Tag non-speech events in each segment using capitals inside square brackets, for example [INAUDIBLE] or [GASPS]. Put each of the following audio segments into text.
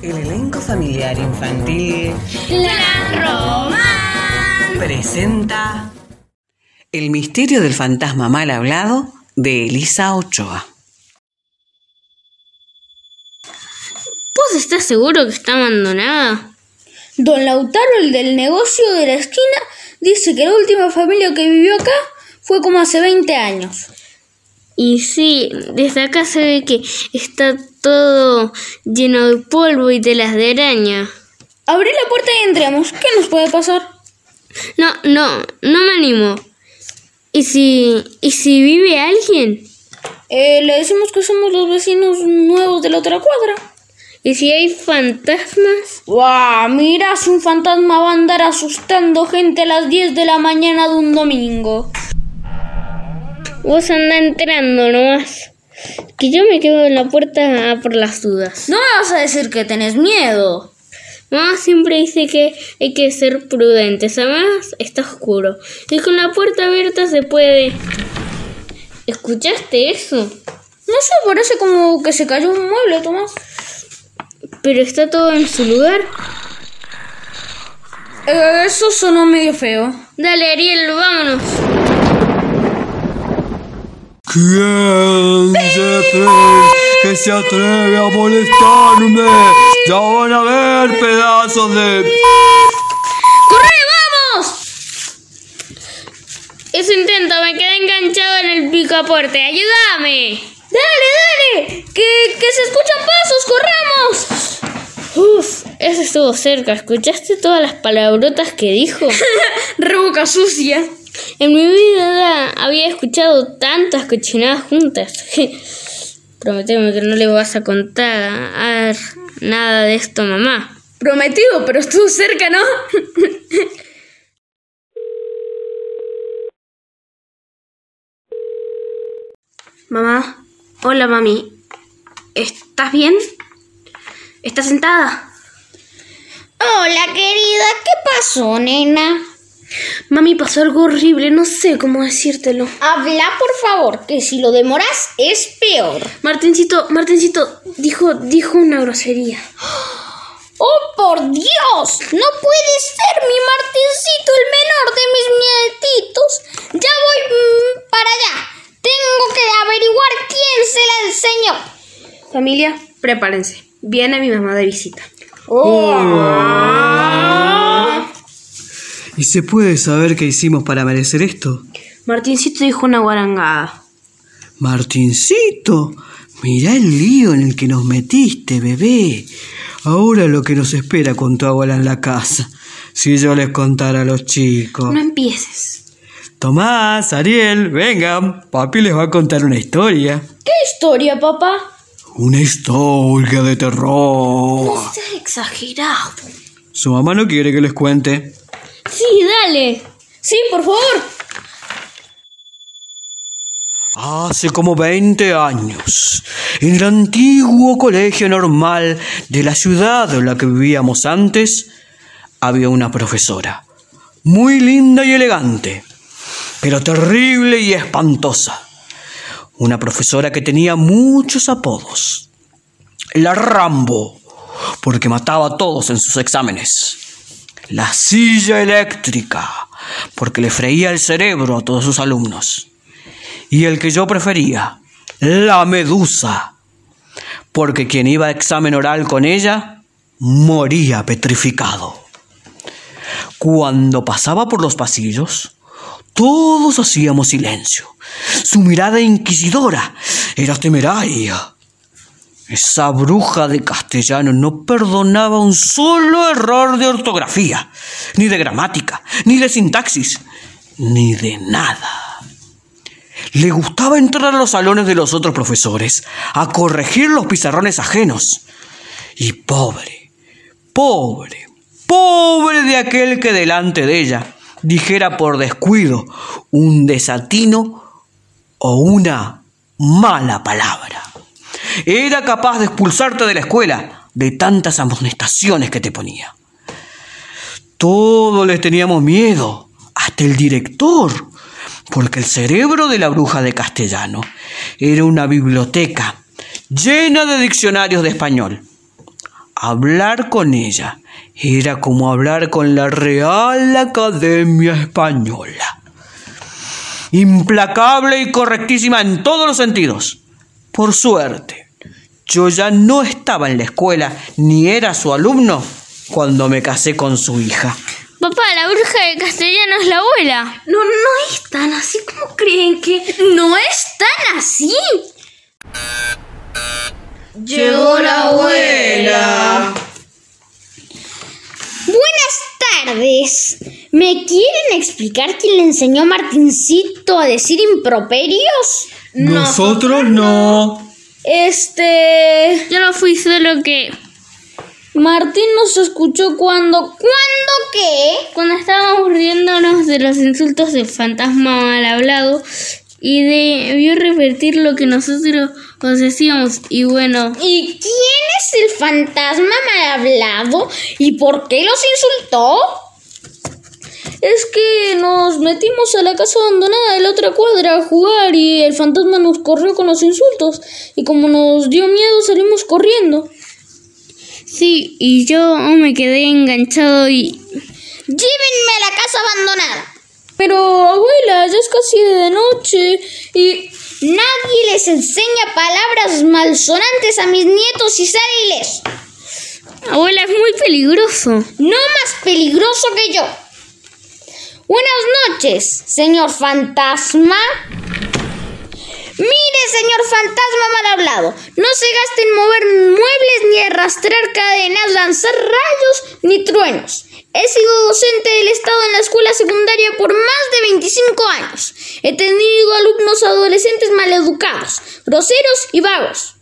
El elenco familiar infantil La Román presenta El misterio del fantasma mal hablado de Elisa Ochoa. ¿Vos estás seguro que está abandonada? Don Lautaro, el del negocio de la esquina, dice que la última familia que vivió acá fue como hace 20 años. Y sí, desde acá se ve que está todo lleno de polvo y telas de araña. Abrí la puerta y entremos. ¿Qué nos puede pasar? No, no, no me animo. ¿Y si, y si vive alguien? Eh, le decimos que somos los vecinos nuevos de la otra cuadra. ¿Y si hay fantasmas? ¡Guau! Mira si un fantasma va a andar asustando gente a las 10 de la mañana de un domingo. Vos anda entrando nomás. Que yo me quedo en la puerta por las dudas. No me vas a decir que tenés miedo. Mamá siempre dice que hay que ser prudentes. Además, está oscuro. Y con la puerta abierta se puede. ¿Escuchaste eso? No sé, parece como que se cayó un mueble, Tomás. Pero está todo en su lugar. Eh, eso sonó medio feo. Dale, Ariel, vámonos. ¿Quién se atreve, que se atreve a molestarme? Ya van a ver pedazos de... ¡Corre, vamos! Eso intento, me quedé enganchado en el picaporte. ¡Ayúdame! ¡Dale, dale! ¡Que, que se escuchan pasos! ¡Corramos! Uf, eso estuvo cerca. ¿Escuchaste todas las palabrotas que dijo? [LAUGHS] Rebuca sucia. En mi vida había escuchado tantas cochinadas juntas. Prometeme que no le vas a contar nada de esto, mamá. Prometido, pero estuvo cerca, ¿no? [LAUGHS] Mamá, hola mami. ¿Estás bien? ¿Estás sentada? Hola, querida. ¿Qué pasó, nena? Mami, pasó algo horrible, no sé cómo decírtelo. Habla, por favor, que si lo demoras es peor. Martincito, Martincito dijo, dijo una grosería. [GASPS] ¡Oh, por Dios! No puede ser mi Martincito, el menor de mis nietitos. Ya voy mm, para allá. Tengo que averiguar quién se la enseñó. Familia, prepárense. Viene mi mamá de visita. ¿Y se puede saber qué hicimos para merecer esto? Martincito dijo una guarangada. Martincito, mirá el lío en el que nos metiste, bebé. Ahora lo que nos espera con tu abuela en la casa. Si yo les contara a los chicos. No empieces. Tomás, Ariel, vengan. Papi les va a contar una historia. ¿Qué historia, papá? Una historia de terror. No seas exagerado. Su mamá no quiere que les cuente. Sí, dale. Sí, por favor. Hace como 20 años, en el antiguo colegio normal de la ciudad en la que vivíamos antes, había una profesora, muy linda y elegante, pero terrible y espantosa. Una profesora que tenía muchos apodos. La Rambo, porque mataba a todos en sus exámenes. La silla eléctrica, porque le freía el cerebro a todos sus alumnos y el que yo prefería, la medusa, porque quien iba a examen oral con ella moría petrificado. Cuando pasaba por los pasillos, todos hacíamos silencio. Su mirada inquisidora era temeraria. Esa bruja de castellano no perdonaba un solo error de ortografía, ni de gramática, ni de sintaxis, ni de nada. Le gustaba entrar a los salones de los otros profesores a corregir los pizarrones ajenos. Y pobre, pobre, pobre de aquel que delante de ella dijera por descuido un desatino o una mala palabra. Era capaz de expulsarte de la escuela de tantas amonestaciones que te ponía. Todos les teníamos miedo, hasta el director, porque el cerebro de la bruja de castellano era una biblioteca llena de diccionarios de español. Hablar con ella era como hablar con la Real Academia Española. Implacable y correctísima en todos los sentidos. Por suerte, yo ya no estaba en la escuela ni era su alumno cuando me casé con su hija. Papá, la bruja de castellano es la abuela. No, no es tan así como creen que. No es tan así. Llegó la abuela. Buenas tardes. ¿Me quieren explicar quién le enseñó a Martincito a decir improperios? Nosotros no. Este... Yo no fui solo que Martín nos escuchó cuando... ¿Cuándo qué? cuando estábamos riéndonos de los insultos del fantasma mal hablado y debió repetir lo que nosotros os decíamos y bueno, ¿Y quién es el fantasma mal hablado? ¿Y por qué los insultó? Es que nos metimos a la casa abandonada de la otra cuadra a jugar y el fantasma nos corrió con los insultos. Y como nos dio miedo salimos corriendo. sí, y yo me quedé enganchado y Llévenme a la casa abandonada. Pero, abuela, ya es casi de noche y nadie les enseña palabras malsonantes a mis nietos y sale abuela es muy peligroso. No más peligroso que yo. Buenas noches, señor fantasma. Mire, señor fantasma mal hablado, no se gaste en mover muebles ni arrastrar cadenas, lanzar rayos ni truenos. He sido docente del Estado en la escuela secundaria por más de 25 años. He tenido alumnos adolescentes maleducados, groseros y vagos.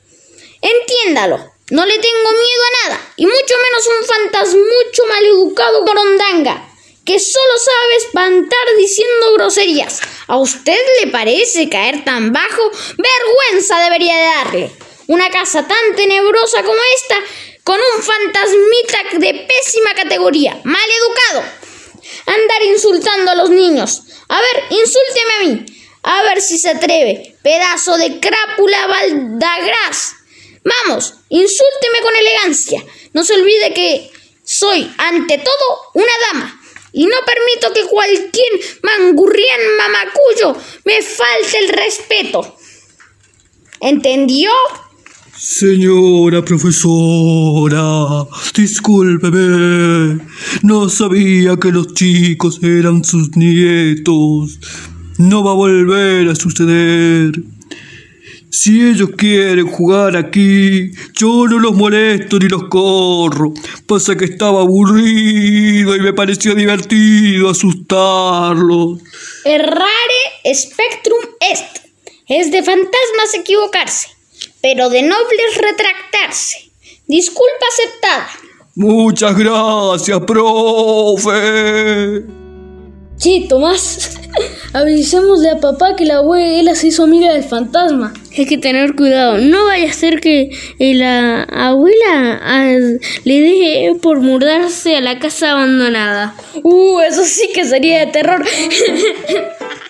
Entiéndalo, no le tengo miedo a nada, y mucho menos un fantasmucho maleducado corondanga, que solo sabe espantar diciendo groserías. ¿A usted le parece caer tan bajo? Vergüenza debería de darle. Una casa tan tenebrosa como esta, con un fantasmita de pésima categoría, maleducado. Andar insultando a los niños. A ver, insúlteme a mí. A ver si se atreve. Pedazo de crápula baldagras. Vamos, insúlteme con elegancia. No se olvide que soy, ante todo, una dama. Y no permito que cualquier mangurrián mamacuyo me falte el respeto. ¿Entendió? Señora profesora, discúlpeme. No sabía que los chicos eran sus nietos. No va a volver a suceder. Si ellos quieren jugar aquí, yo no los molesto ni los corro. Pasa que estaba aburrido y me pareció divertido asustarlos. Errare spectrum est. Es de fantasmas equivocarse, pero de nobles retractarse. Disculpa aceptada. Muchas gracias, profe. Che, Tomás, [LAUGHS] avisémosle a papá que la abuela se hizo amiga del fantasma. Hay que tener cuidado, no vaya a ser que eh, la abuela le dé por mudarse a la casa abandonada. Uh, eso sí que sería de terror. [LAUGHS]